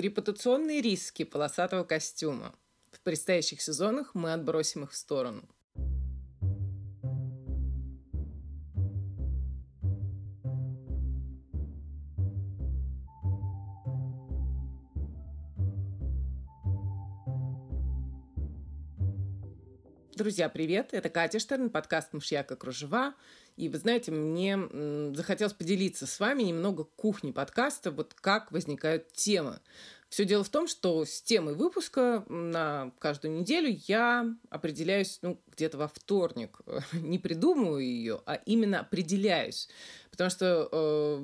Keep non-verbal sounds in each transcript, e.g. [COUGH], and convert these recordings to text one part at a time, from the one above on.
Репутационные риски полосатого костюма. В предстоящих сезонах мы отбросим их в сторону. Друзья, привет! Это Катя Штерн, подкаст «Мышьяка кружева». И вы знаете, мне захотелось поделиться с вами немного кухни подкаста, вот как возникают темы. Все дело в том, что с темой выпуска на каждую неделю я определяюсь ну, где-то во вторник. [LAUGHS] Не придумываю ее, а именно определяюсь. Потому что э,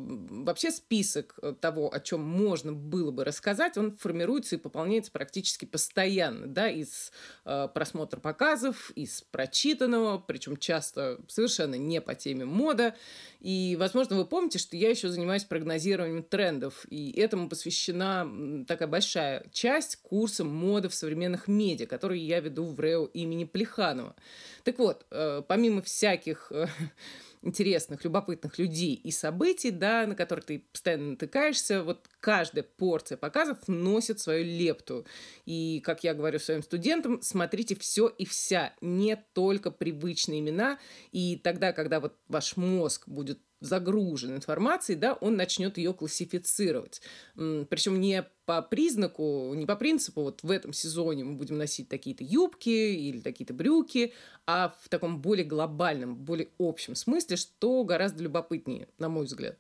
вообще список того, о чем можно было бы рассказать, он формируется и пополняется практически постоянно, да, из э, просмотра показов, из прочитанного, причем часто совершенно не по теме мода. И, возможно, вы помните, что я еще занимаюсь прогнозированием трендов, и этому посвящена такая большая часть курса моды в современных медиа, который я веду в РЭО имени Плеханова. Так вот, э, помимо всяких э, [LAUGHS] интересных, любопытных людей и событий, да, на которые ты постоянно натыкаешься, вот каждая порция показов носит свою лепту. И, как я говорю своим студентам, смотрите все и вся, не только привычные имена. И тогда, когда вот ваш мозг будет загружен информацией, да, он начнет ее классифицировать. Причем не по признаку, не по принципу, вот в этом сезоне мы будем носить такие-то юбки или такие-то брюки, а в таком более глобальном, более общем смысле, что гораздо любопытнее, на мой взгляд.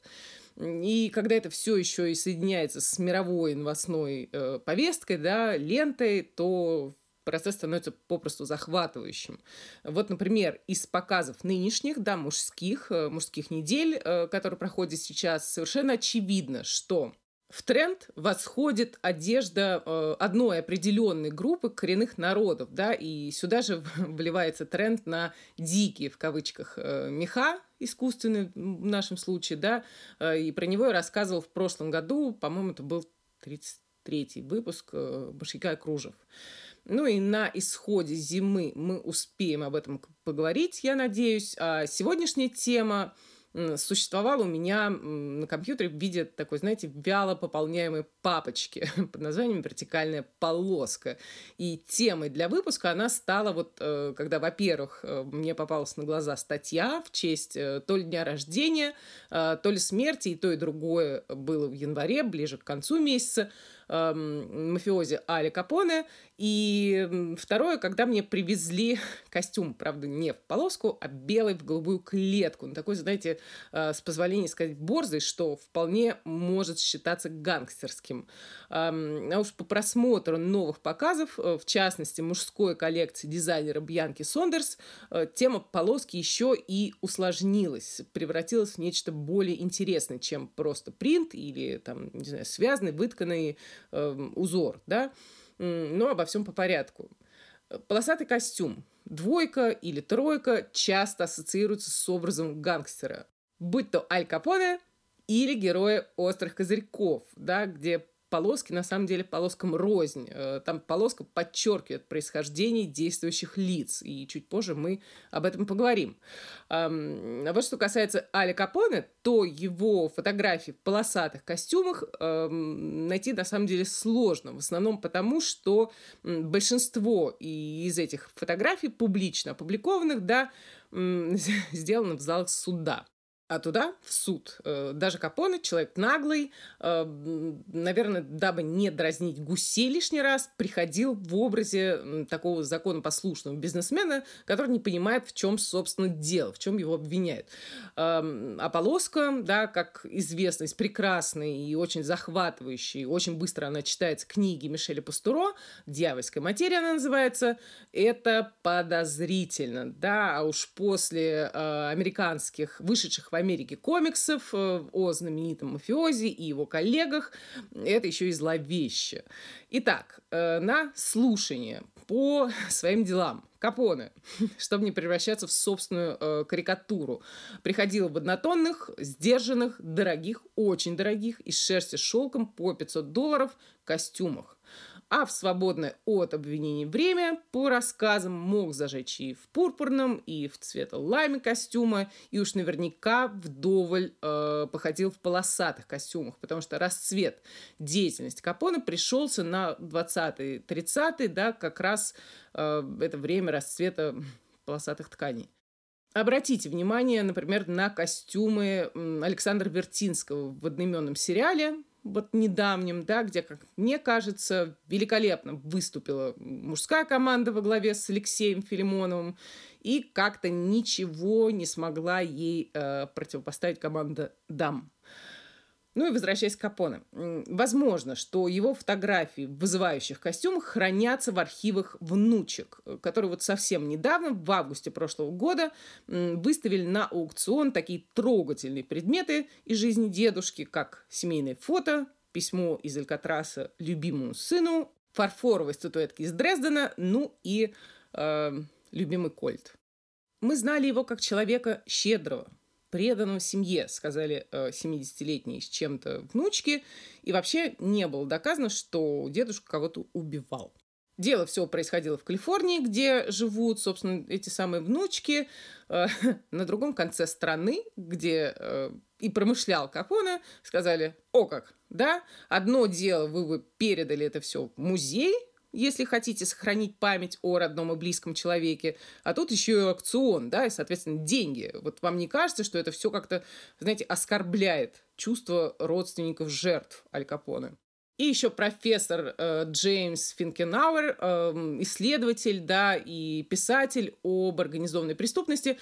И когда это все еще и соединяется с мировой новостной э, повесткой, да, лентой, то процесс становится попросту захватывающим. Вот, например, из показов нынешних, да, мужских, э, мужских недель, э, которые проходят сейчас, совершенно очевидно, что в тренд восходит одежда э, одной определенной группы коренных народов, да, и сюда же [LAUGHS] вливается тренд на дикие, в кавычках, меха искусственные в нашем случае, да, и про него я рассказывал в прошлом году, по-моему, это был 33-й выпуск «Башика и кружев». Ну и на исходе зимы мы успеем об этом поговорить, я надеюсь. А сегодняшняя тема существовала у меня на компьютере в виде такой, знаете, вяло пополняемой папочки [LAUGHS] под названием «Вертикальная полоска». И темой для выпуска она стала вот, э, когда, во-первых, э, мне попалась на глаза статья в честь э, то ли дня рождения, то ли смерти, и то, и другое было в январе, ближе к концу месяца, эм, мафиози Али Капоне. И второе, когда мне привезли [LAUGHS] костюм, правда, не в полоску, а белый в голубую клетку. Ну, такой, знаете, э, с позволения сказать, борзый, что вполне может считаться гангстерским. Эм, а уж по просмотру новых показов, э, в частности, мужской коллекции дизайнера Бьянки Сондерс, э, тема полоски еще и усложнилась, превратилась в нечто более интересное, чем просто принт или, там, не знаю, связанный, вытканный э, узор, да, но обо всем по порядку. Полосатый костюм, двойка или тройка часто ассоциируются с образом гангстера, будь то Аль Капоне или герои «Острых козырьков», да, где полоски на самом деле полоскам рознь. Э, там полоска подчеркивает происхождение действующих лиц, и чуть позже мы об этом поговорим. А вот что касается Али Капоне, то его фотографии в полосатых костюмах найти на самом деле сложно, в основном потому, что большинство из этих фотографий публично опубликованных, да, [LAUGHS] сделано в залах суда а туда в суд. Э, даже Капоне, человек наглый, э, наверное, дабы не дразнить гусей лишний раз, приходил в образе такого законопослушного бизнесмена, который не понимает, в чем, собственно, дело, в чем его обвиняют. Эм, а полоска, да, как известно, из прекрасной и очень захватывающей, очень быстро она читается книги Мишеля Пастуро, «Дьявольская материя» она называется, это подозрительно, да, а уж после э, американских, вышедших в Америке комиксов э, о знаменитом мафиози и его коллегах. Это еще и зловеще. Итак, э, на слушание по [LAUGHS] своим делам. Капоне, [LAUGHS] чтобы не превращаться в собственную э, карикатуру, приходил в однотонных, сдержанных, дорогих, очень дорогих, из шерсти с шелком по 500 долларов костюмах. А в свободное от обвинений время, по рассказам, мог зажечь и в пурпурном, и в цвета лайме костюма, и уж наверняка вдоволь э, походил в полосатых костюмах, потому что расцвет деятельности Капона пришелся на 20-30-е, да, как раз э, это время расцвета полосатых тканей. Обратите внимание, например, на костюмы Александра Вертинского в одноименном сериале вот недавнем, да, где, как мне кажется, великолепно выступила мужская команда во главе с Алексеем Филимоновым, и как-то ничего не смогла ей э, противопоставить команда дам. Ну и возвращаясь к Капоне. Возможно, что его фотографии в вызывающих костюмах хранятся в архивах внучек, которые вот совсем недавно, в августе прошлого года, выставили на аукцион такие трогательные предметы из жизни дедушки, как семейное фото, письмо из Алькатраса любимому сыну, фарфоровые статуэтки из Дрездена, ну и э, любимый кольт. Мы знали его как человека щедрого, преданного семье, сказали 70-летние с чем-то внучки. И вообще не было доказано, что дедушка кого-то убивал. Дело все происходило в Калифорнии, где живут, собственно, эти самые внучки. Э, [LAUGHS] на другом конце страны, где э, и промышлял Капоне, сказали, о как, да, одно дело, вы бы передали это все в музей, если хотите сохранить память о родном и близком человеке. А тут еще и аукцион, да, и, соответственно, деньги. Вот вам не кажется, что это все как-то, знаете, оскорбляет чувство родственников жертв Аль Капоне? И еще профессор э, Джеймс Финкенауэр, э, исследователь, да, и писатель об организованной преступности,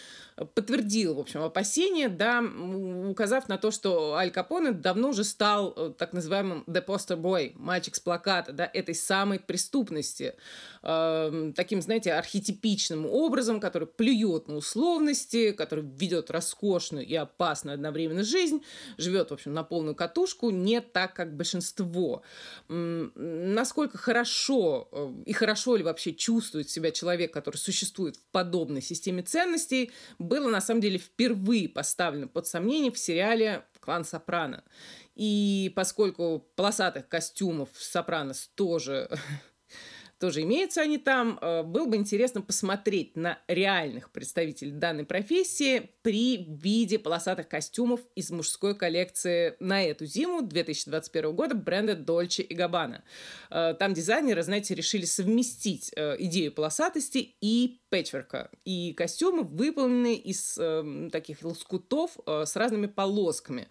подтвердил, в общем, опасения, да, указав на то, что Аль Капоне давно уже стал э, так называемым the poster boy, мальчик с плаката, да, этой самой преступности, э, таким, знаете, архетипичным образом, который плюет на условности, который ведет роскошную и опасную одновременно жизнь, живет, в общем, на полную катушку, не так, как большинство. Насколько хорошо э, и хорошо ли вообще чувствует себя человек, который существует в подобной системе ценностей, было на самом деле впервые поставлено под сомнение в сериале «Клан Сопрано». И поскольку полосатых костюмов Сопранос тоже [LAUGHS] тоже имеются они там. Э, было бы интересно посмотреть на реальных представителей данной профессии при виде полосатых костюмов из мужской коллекции на эту зиму 2021 года бренда Dolce и Gabbana. Э, там дизайнеры, знаете, решили совместить э, идею полосатости и пэтчворка. И костюмы выполнены из таких лоскутов с разными полосками.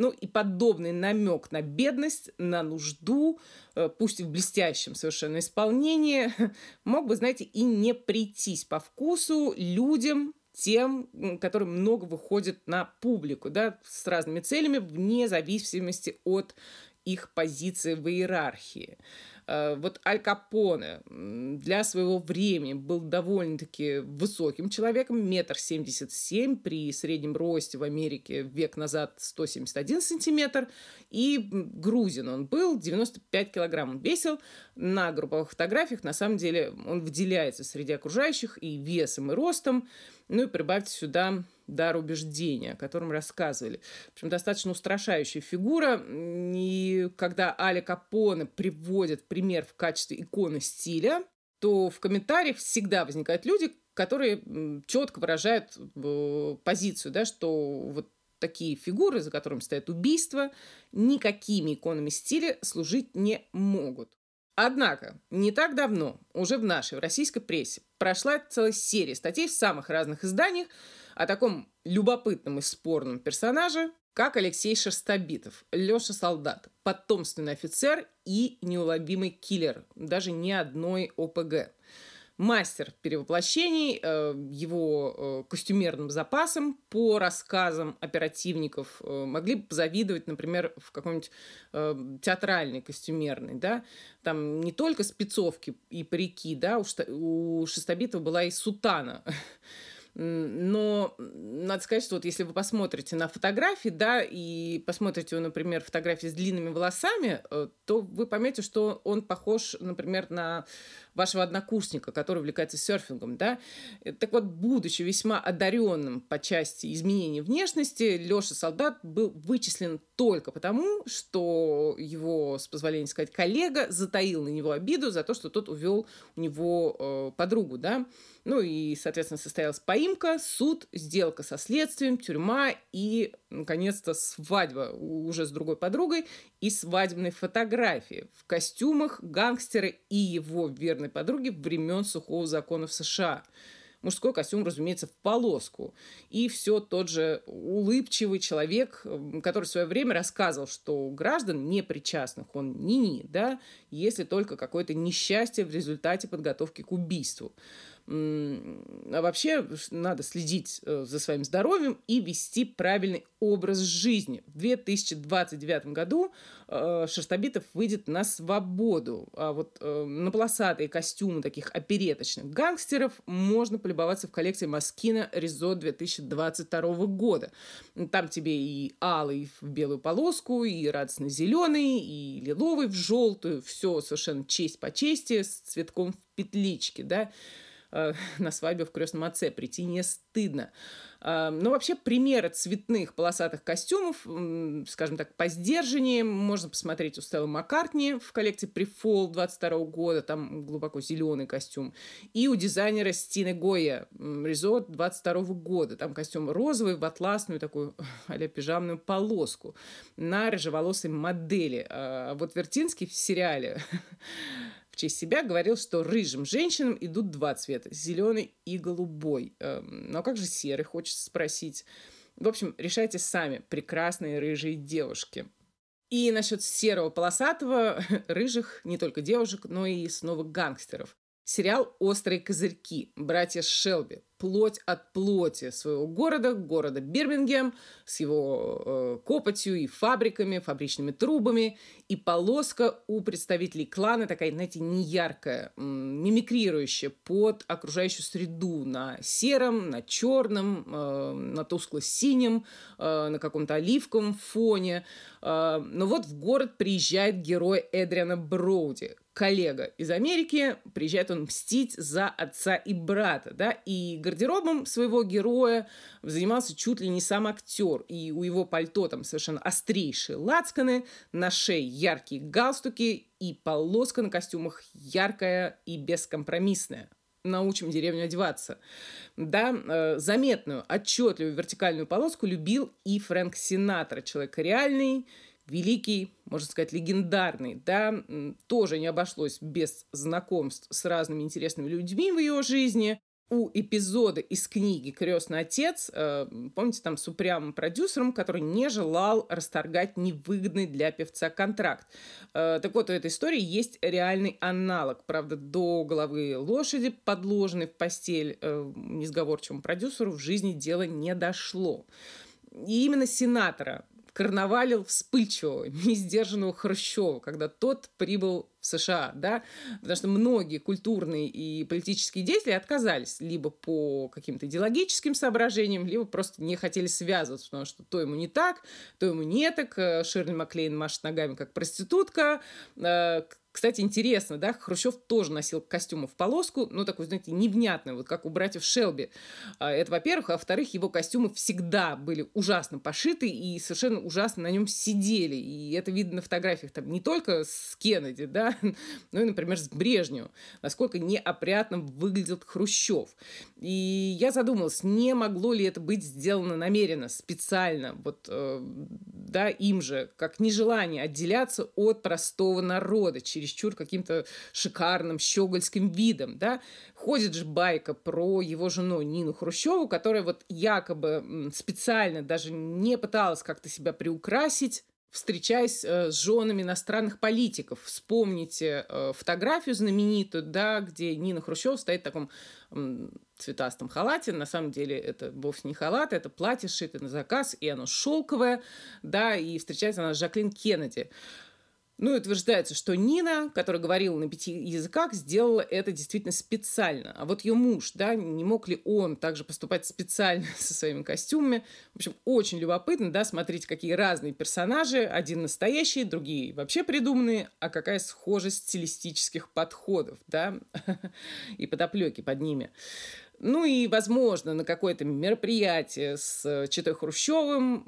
Ну и подобный намек на бедность, на нужду, э, пусть в блестящем совершенно исполнении, [LAUGHS] мог бы, знаете, и не прийтись по вкусу людям, тем, которые много выходят на публику, да, с разными целями, вне зависимости от их позиции в иерархии. Э, вот Аль Капоне для своего времени был довольно-таки высоким человеком, метр семьдесят семь, при среднем росте в Америке век назад 171 сантиметр, и грузин он был, 95 килограмм он весил. На групповых фотографиях, на самом деле, он выделяется среди окружающих и весом, и ростом. Ну и прибавьте сюда дар убеждения, о котором рассказывали. В общем, достаточно устрашающая фигура. И когда Аля Капоне приводят пример в качестве иконы стиля, то в комментариях всегда возникают люди, которые четко выражают э, позицию, да, что вот такие фигуры, за которыми стоят убийства, никакими иконами стиля служить не могут. Однако, не так давно, уже в нашей, в российской прессе, прошла целая серия статей в самых разных изданиях, о таком любопытном и спорном персонаже, как Алексей Шерстобитов, Леша Солдат, потомственный офицер и неуловимый киллер, даже не одной ОПГ. Мастер перевоплощений, э, его э, костюмерным запасом по рассказам оперативников э, могли бы позавидовать, например, в каком-нибудь театральной костюмерной, да, там не только спецовки и парики, да, у Шестобитова была и сутана, [LAUGHS] Но надо сказать, что вот если вы посмотрите на фотографии, да, и посмотрите, например, фотографии с длинными волосами, э, то вы поймете, что он похож, например, на вашего однокурсника, который увлекается серфингом, да. Э, так вот, будучи весьма одаренным по части изменения внешности, Леша Солдат был вычислен только потому, что его, с позволения сказать, коллега затаил на него обиду за то, что тот увел у него э, подругу, да. Ну и, соответственно, состоялась поимка, суд, сделка со следствием, тюрьма и, наконец-то, свадьба уже с другой подругой и свадебные фотографии в костюмах гангстера и его верной подруги времен сухого закона в США мужской костюм, разумеется, в полоску. И все тот же улыбчивый человек, который в свое время рассказывал, что граждан непричастных он ни-ни, да, если только какое-то несчастье в результате подготовки к убийству. А вообще надо следить э, за своим здоровьем и вести правильный образ жизни. В 2029 году э, Шерстобитов выйдет на свободу. А вот э, на полосатые костюмы таких опереточных гангстеров можно полюбоваться в коллекции Маскина Ризо 2022 года. Там тебе и алый в белую полоску, и радостно зеленый, и лиловый в желтую. Все совершенно честь по чести с цветком в петличке, да. Э, [LAUGHS] на свадьбу в крестном отце прийти не стыдно. Э, но вообще примеры цветных полосатых костюмов, скажем так, по сдержаннее, можно посмотреть у Стеллы Маккартни в коллекции Префол 22 года, там глубоко зеленый костюм, и у дизайнера Стины Гоя Резот 22 года, там костюм розовый в атласную такую [LAUGHS] а пижамную полоску на рыжеволосой модели. А вот Вертинский в сериале [LAUGHS] честь себя говорил, что рыжим женщинам идут два цвета – зеленый и голубой. Эм, ну а как же серый, хочется спросить. В общем, решайте сами, прекрасные рыжие девушки. И насчет серого полосатого, [LAUGHS] рыжих не только девушек, но и снова гангстеров. Сериал «Острые козырьки», братья Шелби плоть от плоти своего города, города Бирмингем, с его э, копотью и фабриками, фабричными трубами. И полоска у представителей клана такая, знаете, неяркая, мимикрирующая под окружающую среду на сером, на черном, э, на тускло-синем, э, на каком-то оливковом фоне. Э, но вот в город приезжает герой Эдриана Броуди, коллега из Америки, приезжает он мстить за отца и брата, да, и гардеробом своего героя занимался чуть ли не сам актер. И у его пальто там совершенно острейшие лацканы, на шее яркие галстуки и полоска на костюмах яркая и бескомпромиссная научим деревню одеваться. Да, э, заметную, отчетливую вертикальную полоску любил и Фрэнк Синатра, человек реальный, великий, можно сказать, легендарный, да, тоже не обошлось без знакомств с разными интересными людьми в ее жизни у эпизода из книги «Крестный отец», э, помните, там с упрямым продюсером, который не желал расторгать невыгодный для певца контракт. Э, так вот, у этой истории есть реальный аналог. Правда, до головы лошади, подложенной в постель э, несговорчивому продюсеру, в жизни дело не дошло. И именно сенатора карнавалил вспыльчивого, [LAUGHS] несдержанного Хрущева, когда тот прибыл в США, да, потому что многие культурные и политические деятели отказались либо по каким-то идеологическим соображениям, либо просто не хотели связываться, потому что то ему не так, то ему не так, э, Ширли Маклейн машет ногами как проститутка, э, кстати, интересно, да, Хрущев тоже носил костюмы в полоску, ну, такой, знаете, невнятный, вот как у братьев Шелби. А, это, во-первых. А во-вторых, его костюмы всегда были ужасно пошиты и совершенно ужасно на нем сидели. И это видно на фотографиях там не только с Кеннеди, да, [LAUGHS] но и, например, с Брежневым. Насколько неопрятно выглядел Хрущев. И я задумалась, не могло ли это быть сделано намеренно, специально, вот, э, да, им же, как нежелание отделяться от простого народа, чересчур каким-то шикарным щегольским видом, да. Ходит же байка про его жену Нину Хрущеву, которая вот якобы специально даже не пыталась как-то себя приукрасить, встречаясь э, с женами иностранных политиков. Вспомните э, фотографию знаменитую, да, где Нина Хрущева стоит в таком цветастом халате. На самом деле это вовсе не халат, это платье сшитое на заказ, и оно шелковое, да, и встречается она с Жаклин Кеннеди. Ну и утверждается, что Нина, которая говорила на пяти языках, сделала это действительно специально. А вот ее муж, да, не мог ли он также поступать специально [LAUGHS] со своими костюмами? В общем, очень любопытно, да, смотреть, какие разные персонажи. Один настоящий, другие вообще придуманные, а какая схожесть стилистических подходов, да, [LAUGHS] и подоплеки под ними. Ну и, возможно, на какое-то мероприятие с Читой Хрущевым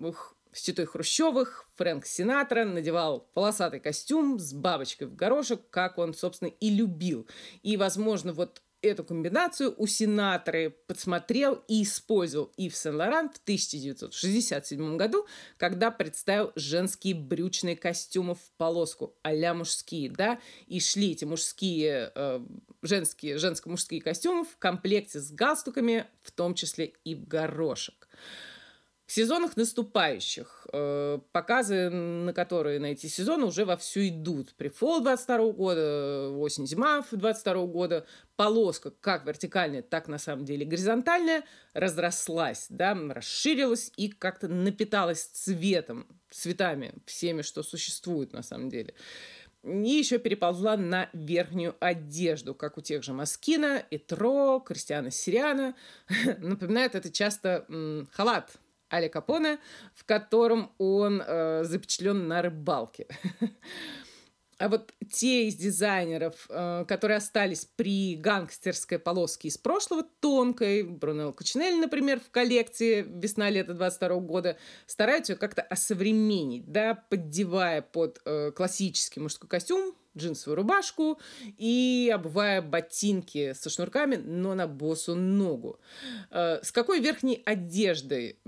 с Читой Хрущевых Фрэнк Синатра надевал полосатый костюм с бабочкой в горошек, как он, собственно, и любил. И, возможно, вот эту комбинацию у Синатры подсмотрел и использовал Ив Сен-Лоран в 1967 году, когда представил женские брючные костюмы в полоску, а мужские, да, и шли эти мужские, э, женские, женско-мужские костюмы в комплекте с галстуками, в том числе и в горошек. Сезонах наступающих, э, показы, на которые на эти сезоны уже вовсю идут. Прифол 22 года, осень-зима 22 года. Полоска, как вертикальная, так на самом деле горизонтальная, разрослась, да, расширилась и как-то напиталась цветом, цветами, всеми, что существует на самом деле. И еще переползла на верхнюю одежду, как у тех же Маскина, Этро, Кристиана Сириана. [LAUGHS] Напоминает это часто халат Али Капоне, в котором он э, запечатлен на рыбалке. А вот те из дизайнеров, э, которые остались при гангстерской полоске из прошлого, тонкой, Брунелло Кучинелли, например, в коллекции весна-лето 22 года, стараются ее как-то осовременить, да, поддевая под э, классический мужской костюм, джинсовую рубашку и обувая ботинки со шнурками, но на босу ногу. Э, с какой верхней одеждой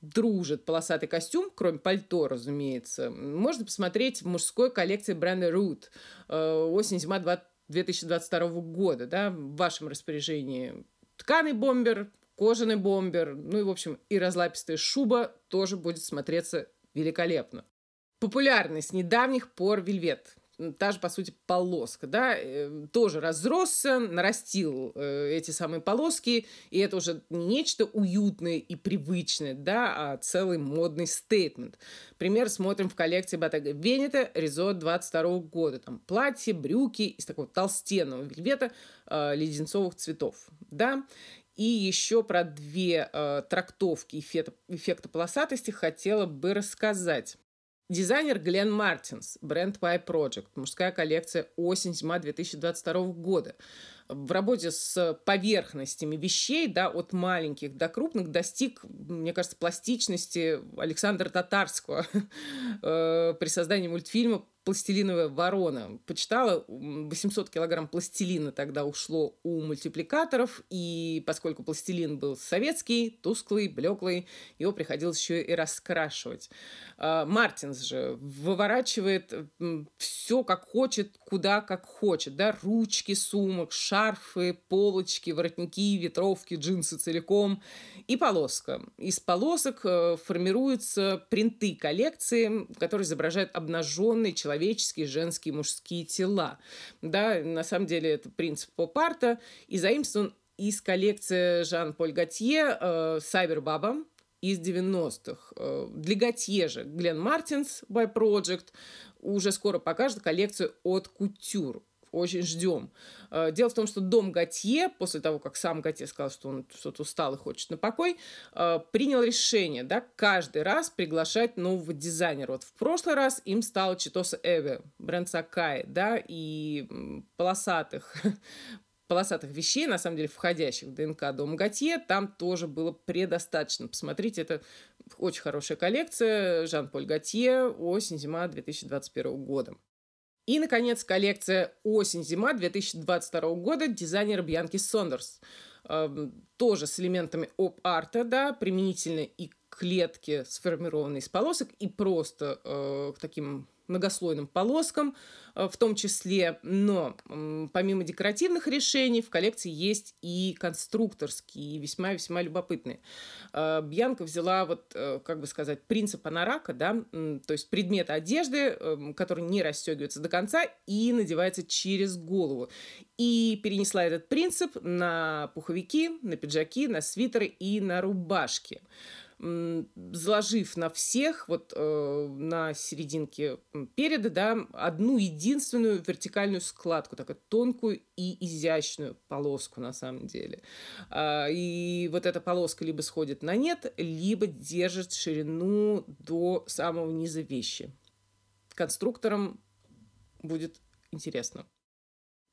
дружит полосатый костюм, кроме пальто, разумеется, можно посмотреть в мужской коллекции бренда Root э, осень-зима 2022 года, да, в вашем распоряжении тканый бомбер, кожаный бомбер, ну и, в общем, и разлапистая шуба тоже будет смотреться великолепно. Популярность недавних пор вельвет та же, по сути, полоска, да, э, тоже разросся, нарастил э, эти самые полоски, и это уже не нечто уютное и привычное, да, а целый модный стейтмент. Пример смотрим в коллекции Bottega Veneta Резот 22 года. Там платье, брюки из такого толстенного вельвета э, леденцовых цветов, да. И еще про две трактовки эффекта полосатости хотела бы рассказать. Дизайнер Глен Мартинс, бренд Y Project, мужская коллекция осень-зима 2022 года. В работе с поверхностями вещей, да, от маленьких до крупных, достиг, мне кажется, пластичности Александра Татарского [LAUGHS] э, при создании мультфильма пластилиновая ворона. Почитала, 800 килограмм пластилина тогда ушло у мультипликаторов, и поскольку пластилин был советский, тусклый, блеклый, его приходилось еще и раскрашивать. А, Мартинс же выворачивает все как хочет, куда как хочет, да, ручки сумок, шарфы, полочки, воротники, ветровки, джинсы целиком и полоска. Из полосок э, формируются принты коллекции, которые изображают обнаженный человек человеческие, женские, мужские тела. Да, на самом деле это принцип поп-арта, и заимствован из коллекции Жан-Поль Готье э, «Сайбербаба», из 90-х. Э, для Готье же Глен Мартинс by Project уже скоро покажет коллекцию от Кутюр очень ждем. Э, дело в том, что дом Готье, после того, как сам Готье сказал, что он что-то устал и хочет на покой, э, принял решение да, каждый раз приглашать нового дизайнера. Вот в прошлый раз им стал Читоса Эве, бренд Сакай, да, и полосатых [LAUGHS] полосатых вещей, на самом деле входящих в ДНК Дом Готье, там тоже было предостаточно. Посмотрите, это очень хорошая коллекция. Жан-Поль Готье, осень-зима 2021 года. И, наконец, коллекция «Осень-зима» 2022 года дизайнера Бьянки Сондерс. Эм, тоже с элементами оп-арта, да, применительно и к клетке, сформированной из полосок, и просто э, к таким многослойным полоскам э, в том числе. Но помимо декоративных решений в коллекции есть и конструкторские, весьма-весьма любопытные. Э, Бьянка взяла, вот, э, как бы сказать, принцип анарака, да, то есть предмет одежды, который не расстегивается до конца и надевается через голову. И перенесла этот принцип на пуховики, на пиджаки, на свитеры и на рубашки заложив на всех, вот э, на серединке переда, да, одну единственную вертикальную складку, такую тонкую и изящную полоску на самом деле. А, и вот эта полоска либо сходит на нет, либо держит ширину до самого низа вещи. Конструкторам будет интересно.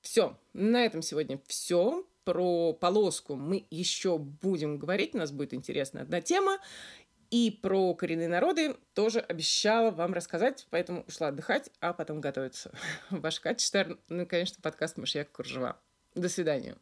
Все, на этом сегодня все про полоску мы еще будем говорить, у нас будет интересная одна тема. И про коренные народы тоже обещала вам рассказать, поэтому ушла отдыхать, а потом готовиться. Ваш Катя Штерн, ну конечно, подкаст «Мышьяк Кружева». До свидания.